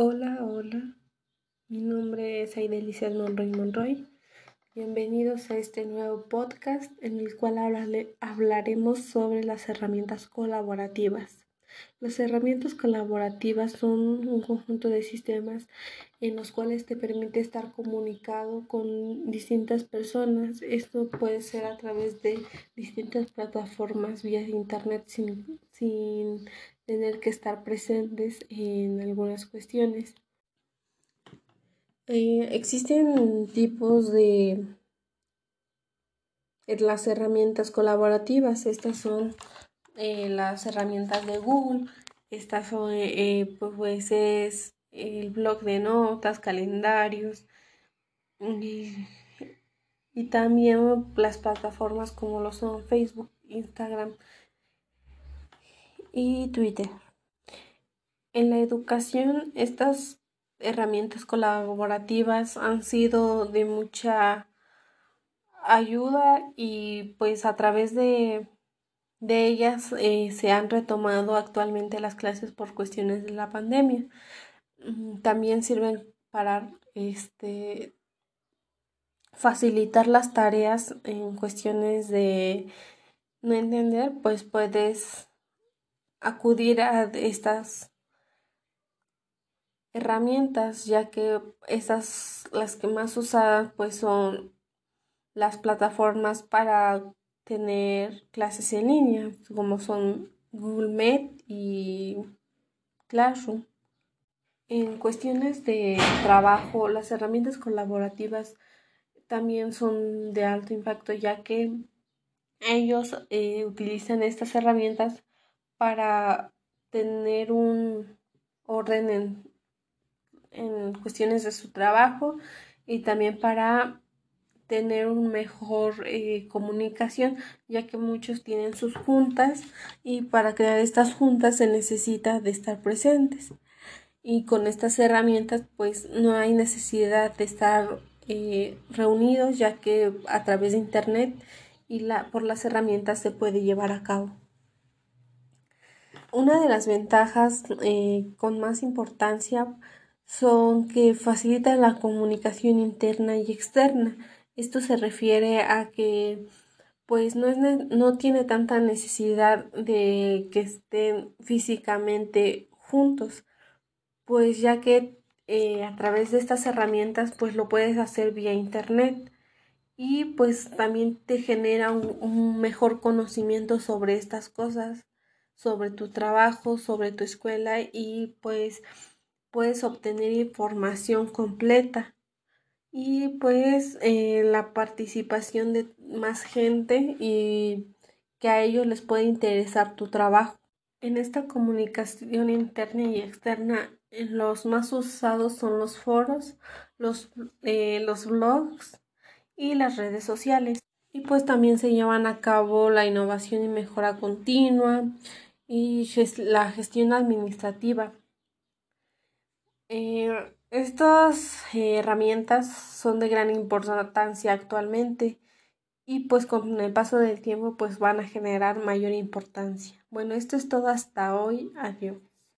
Hola, hola. Mi nombre es Aidelicia Monroy Monroy. Bienvenidos a este nuevo podcast en el cual hablaremos sobre las herramientas colaborativas. Las herramientas colaborativas son un conjunto de sistemas en los cuales te permite estar comunicado con distintas personas. Esto puede ser a través de distintas plataformas vía internet sin, sin tener que estar presentes en algunas cuestiones. Eh, existen tipos de las herramientas colaborativas. Estas son eh, las herramientas de Google. Estas son, eh, pues, es el blog de notas, calendarios y, y también las plataformas como lo son Facebook, Instagram y Twitter. En la educación, estas herramientas colaborativas han sido de mucha ayuda y pues a través de, de ellas eh, se han retomado actualmente las clases por cuestiones de la pandemia. Mm, también sirven para este facilitar las tareas en cuestiones de no entender, pues puedes acudir a estas herramientas ya que esas las que más usadas pues son las plataformas para tener clases en línea como son Google Meet y Classroom. En cuestiones de trabajo, las herramientas colaborativas también son de alto impacto ya que ellos eh, utilizan estas herramientas para tener un orden en, en cuestiones de su trabajo y también para tener una mejor eh, comunicación ya que muchos tienen sus juntas y para crear estas juntas se necesita de estar presentes y con estas herramientas pues no hay necesidad de estar eh, reunidos ya que a través de internet y la, por las herramientas se puede llevar a cabo. Una de las ventajas eh, con más importancia son que facilitan la comunicación interna y externa. Esto se refiere a que pues no, es, no tiene tanta necesidad de que estén físicamente juntos, pues ya que eh, a través de estas herramientas pues lo puedes hacer vía internet y pues también te genera un mejor conocimiento sobre estas cosas sobre tu trabajo, sobre tu escuela y pues puedes obtener información completa y pues eh, la participación de más gente y que a ellos les puede interesar tu trabajo. En esta comunicación interna y externa, los más usados son los foros, los, eh, los blogs y las redes sociales. Y pues también se llevan a cabo la innovación y mejora continua, y la gestión administrativa. Eh, estas herramientas son de gran importancia actualmente y pues con el paso del tiempo pues van a generar mayor importancia. Bueno, esto es todo hasta hoy. Adiós.